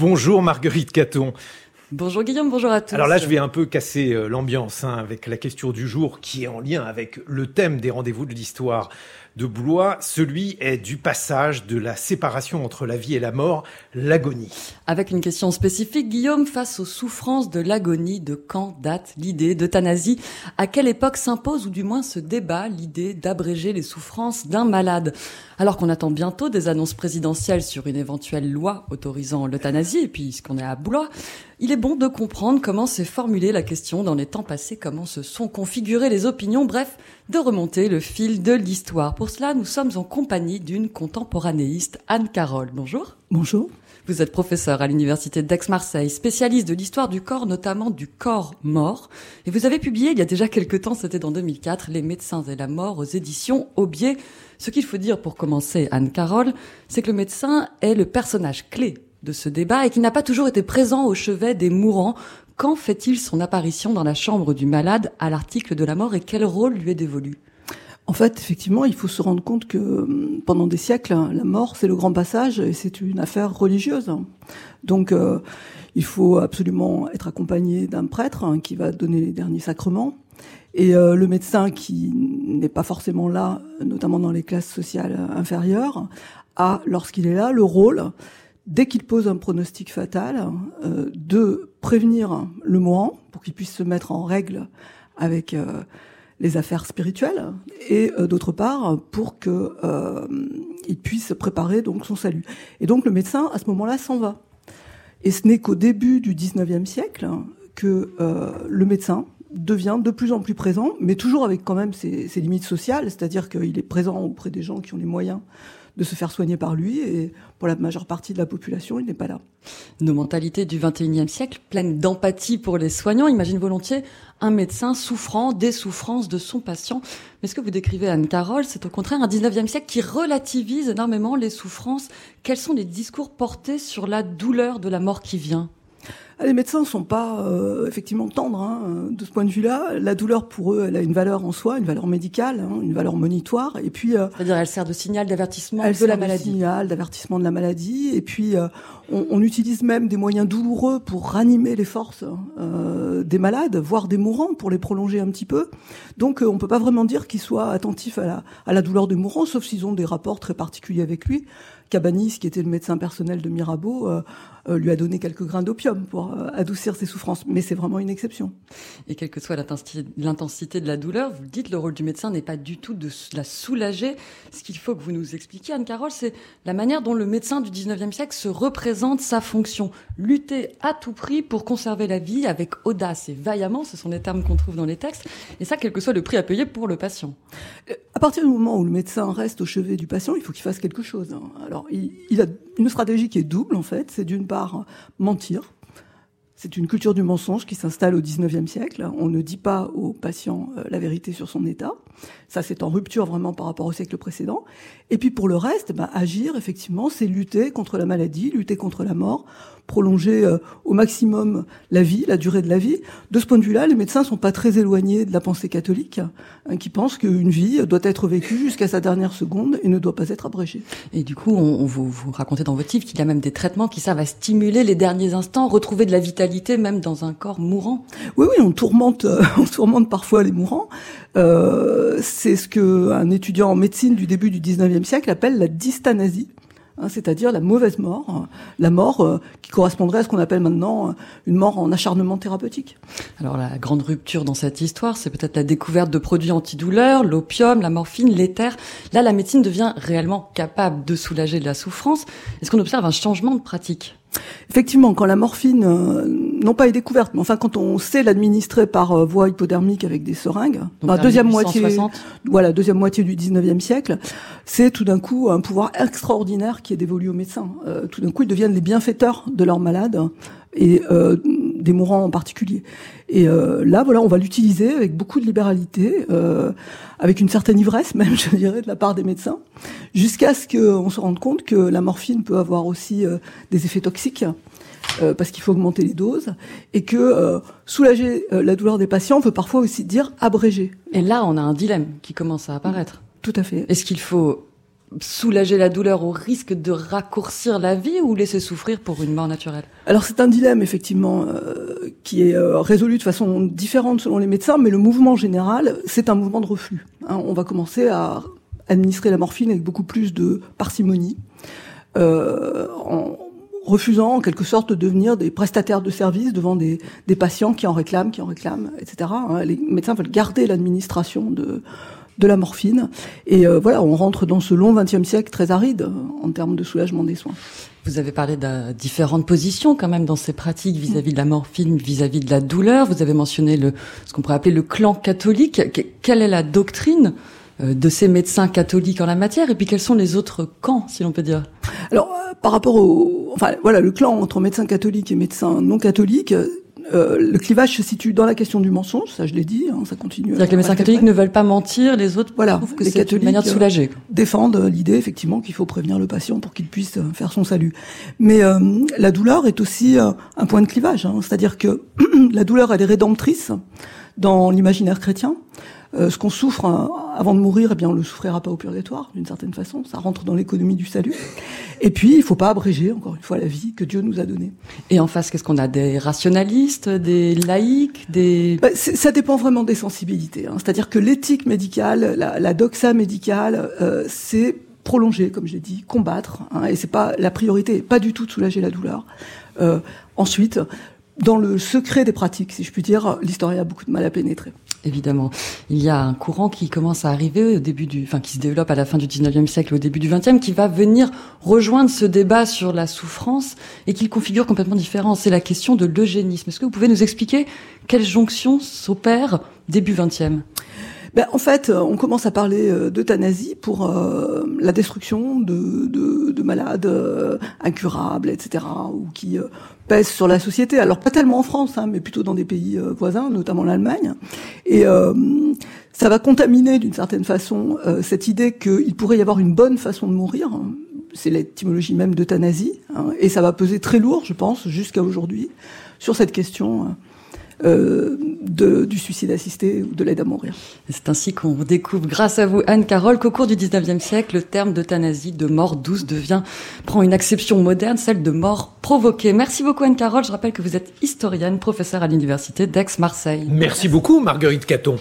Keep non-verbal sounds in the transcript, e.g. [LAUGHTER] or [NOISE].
Bonjour Marguerite Caton. Bonjour Guillaume, bonjour à tous. Alors là, je vais un peu casser euh, l'ambiance hein, avec la question du jour qui est en lien avec le thème des rendez-vous de l'histoire de Blois. Celui est du passage de la séparation entre la vie et la mort, l'agonie. Avec une question spécifique, Guillaume, face aux souffrances de l'agonie, de quand date l'idée d'euthanasie? À quelle époque s'impose ou du moins se débat l'idée d'abréger les souffrances d'un malade? Alors qu'on attend bientôt des annonces présidentielles sur une éventuelle loi autorisant l'euthanasie, et puis ce qu'on est à Blois, il est bon de comprendre comment s'est formulée la question dans les temps passés, comment se sont configurées les opinions, bref, de remonter le fil de l'histoire. Cela, nous sommes en compagnie d'une contemporanéiste, Anne Carole. Bonjour. Bonjour. Vous êtes professeur à l'université d'Aix-Marseille, spécialiste de l'histoire du corps, notamment du corps mort. Et vous avez publié il y a déjà quelques temps, c'était dans 2004, Les médecins et la mort aux éditions Aubier. Ce qu'il faut dire pour commencer, Anne Carole, c'est que le médecin est le personnage clé de ce débat et qu'il n'a pas toujours été présent au chevet des mourants. Quand fait-il son apparition dans la chambre du malade à l'article de la mort et quel rôle lui est dévolu? En fait, effectivement, il faut se rendre compte que hum, pendant des siècles, la mort, c'est le grand passage et c'est une affaire religieuse. Donc, euh, il faut absolument être accompagné d'un prêtre hein, qui va donner les derniers sacrements. Et euh, le médecin qui n'est pas forcément là, notamment dans les classes sociales inférieures, a, lorsqu'il est là, le rôle, dès qu'il pose un pronostic fatal, euh, de prévenir le mourant pour qu'il puisse se mettre en règle avec les affaires spirituelles et euh, d'autre part pour que euh, il puisse préparer donc son salut. Et donc le médecin à ce moment-là s'en va. Et ce n'est qu'au début du 19e siècle que euh, le médecin devient de plus en plus présent, mais toujours avec quand même ses, limites sociales, c'est-à-dire qu'il est présent auprès des gens qui ont les moyens de se faire soigner par lui et pour la majeure partie de la population, il n'est pas là. Nos mentalités du 21e siècle, pleines d'empathie pour les soignants, imaginent volontiers un médecin souffrant des souffrances de son patient. Mais ce que vous décrivez, Anne-Carole, c'est au contraire un 19e siècle qui relativise énormément les souffrances. Quels sont les discours portés sur la douleur de la mort qui vient? Les médecins sont pas euh, effectivement tendres hein, de ce point de vue-là. La douleur pour eux, elle a une valeur en soi, une valeur médicale, hein, une valeur monitoire. Et puis, euh, c'est-à-dire, elle sert de signal d'avertissement de la maladie. De signal d'avertissement de la maladie. Et puis, euh, on, on, utilise même des moyens douloureux pour ranimer les forces des malades, voire des mourants, pour les prolonger un petit peu. Donc, on peut pas vraiment dire qu'ils soient attentifs à la, à la douleur des mourants, sauf s'ils ont des rapports très particuliers avec lui. Cabanis, qui était le médecin personnel de Mirabeau, euh, euh, lui a donné quelques grains d'opium pour euh, adoucir ses souffrances. Mais c'est vraiment une exception. Et quelle que soit l'intensité de la douleur, vous le dites, le rôle du médecin n'est pas du tout de la soulager. Ce qu'il faut que vous nous expliquiez, Anne-Carole, c'est la manière dont le médecin du 19e siècle se représente sa fonction. Lutter à tout prix pour conserver la vie avec audace et vaillamment, ce sont les termes qu'on trouve dans les textes. Et ça, quel que soit le prix à payer pour le patient. À partir du moment où le médecin reste au chevet du patient, il faut qu'il fasse quelque chose. Hein. Alors, il, a une stratégie qui est double, en fait. C'est d'une part mentir. C'est une culture du mensonge qui s'installe au 19e siècle. On ne dit pas aux patients euh, la vérité sur son état. Ça, c'est en rupture vraiment par rapport au siècle précédent. Et puis pour le reste, bah, agir, effectivement, c'est lutter contre la maladie, lutter contre la mort, prolonger euh, au maximum la vie, la durée de la vie. De ce point de vue-là, les médecins sont pas très éloignés de la pensée catholique, hein, qui pense qu'une vie doit être vécue jusqu'à sa dernière seconde et ne doit pas être abrégée. Et du coup, on, vous, vous racontez dans votre livre qu'il y a même des traitements qui servent à stimuler les derniers instants, retrouver de la vitalité même dans un corps mourant. Oui, oui, on tourmente, euh, [LAUGHS] on tourmente parfois les mourants. Euh, c'est ce que un étudiant en médecine du début du 19e siècle appelle la dystanasie. Hein, c'est-à-dire la mauvaise mort, euh, la mort qui correspondrait à ce qu'on appelle maintenant une mort en acharnement thérapeutique. Alors la grande rupture dans cette histoire, c'est peut-être la découverte de produits antidouleurs, l'opium, la morphine, l'éther. Là, la médecine devient réellement capable de soulager de la souffrance. Est-ce qu'on observe un changement de pratique? Effectivement, quand la morphine, euh, non pas est découverte, mais enfin quand on sait l'administrer par euh, voie hypodermique avec des seringues, dans la deuxième moitié, voilà, deuxième moitié du 19e siècle, c'est tout d'un coup un pouvoir extraordinaire qui est dévolu aux médecins. Euh, tout d'un coup, ils deviennent les bienfaiteurs de leurs malades et des mourants en particulier. Et là, voilà, on va l'utiliser avec beaucoup de libéralité, avec une certaine ivresse [LAUGHS] même, je dirais, de la part des médecins, jusqu'à ce qu'on se rende compte que la morphine peut avoir aussi des effets toxiques euh, parce qu'il faut augmenter les doses, et que euh, soulager euh, la douleur des patients veut parfois aussi dire abréger. Et là, on a un dilemme qui commence à apparaître. Tout à fait. Est-ce qu'il faut soulager la douleur au risque de raccourcir la vie ou laisser souffrir pour une mort naturelle? Alors c'est un dilemme effectivement euh, qui est euh, résolu de façon différente selon les médecins, mais le mouvement général, c'est un mouvement de reflux. Hein. on va commencer à administrer la morphine avec beaucoup plus de parcimonie, euh, en refusant en quelque sorte de devenir des prestataires de services devant des, patients qui en réclament, qui en réclament, etc. Hein. Les médecins veulent garder l'administration de de la morphine. Et euh, voilà, on rentre dans ce long XXe siècle très aride euh, en termes de soulagement des soins. Vous avez parlé de différentes positions quand même dans ces pratiques vis-à-vis de la morphine, vis-à-vis de la douleur. Vous avez mentionné le, ce qu'on pourrait appeler le clan catholique. Quelle est la doctrine euh, de ces médecins catholiques en la matière? Et puis quels sont les autres camps, si l'on peut dire? Alors, par rapport au, enfin voilà, le clan entre médecins catholiques et médecins non catholiques, euh, le clivage se situe dans la question du mensonge, ça je l'ai dit, hein, ça continue. C'est-à-dire que les médecins catholiques ne veulent pas mentir, les autres voilà, que les catholiques une manière de soulager. Euh, défendent l'idée effectivement qu'il faut prévenir le patient pour qu'il puisse euh, faire son salut. Mais la douleur est aussi un point de clivage, hein, c'est-à-dire que [CLEARS THROAT] la douleur elle est rédemptrice dans l'imaginaire chrétien. Euh, ce qu'on souffre hein, avant de mourir, eh bien, on le souffrira pas au purgatoire, d'une certaine façon. Ça rentre dans l'économie du salut. Et puis, il faut pas abréger, encore une fois, la vie que Dieu nous a donnée. Et en face, qu'est-ce qu'on a? Des rationalistes, des laïcs, des... Bah, ça dépend vraiment des sensibilités. Hein. C'est-à-dire que l'éthique médicale, la, la, doxa médicale, euh, c'est prolonger, comme j'ai dit, combattre. Hein, et c'est pas la priorité, pas du tout de soulager la douleur. Euh, ensuite, dans le secret des pratiques, si je puis dire, l'historien a beaucoup de mal à pénétrer évidemment. Il y a un courant qui commence à arriver au début du, enfin, qui se développe à la fin du 19e siècle, au début du 20e, qui va venir rejoindre ce débat sur la souffrance et qui le configure complètement différent. C'est la question de l'eugénisme. Est-ce que vous pouvez nous expliquer quelle jonction s'opère début 20e? Ben, en fait, on commence à parler euh, d'euthanasie pour euh, la destruction de, de, de malades euh, incurables, etc., ou qui pèsent sur la société. Alors pas tellement en France, hein, mais plutôt dans des pays voisins, notamment l'Allemagne. Et ça va contaminer d'une certaine façon cette idée qu'il pourrait y avoir une bonne façon de mourir. C'est l'étymologie même d'euthanasie, hein, et ça va peser très lourd, je pense, jusqu'à aujourd'hui, sur cette question euh, de, du suicide assisté ou de l'aide à mourir. C'est ainsi qu'on découvre, grâce à vous, Anne-Carole, qu'au cours du 19e siècle, le terme d'euthanasie, de mort douce, devient, prend une acception moderne, celle de mort provoquée. Merci beaucoup, Anne-Carole. Je rappelle que vous êtes historienne, professeure à l'université d'Aix-Marseille. Merci beaucoup, Marguerite Caton.